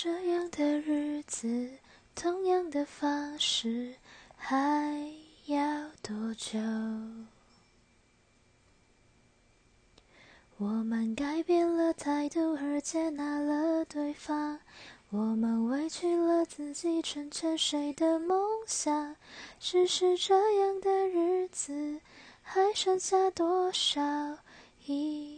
这样的日子，同样的方式，还要多久？我们改变了态度而接纳了对方，我们委屈了自己成全谁的梦想？只是这样的日子，还剩下多少已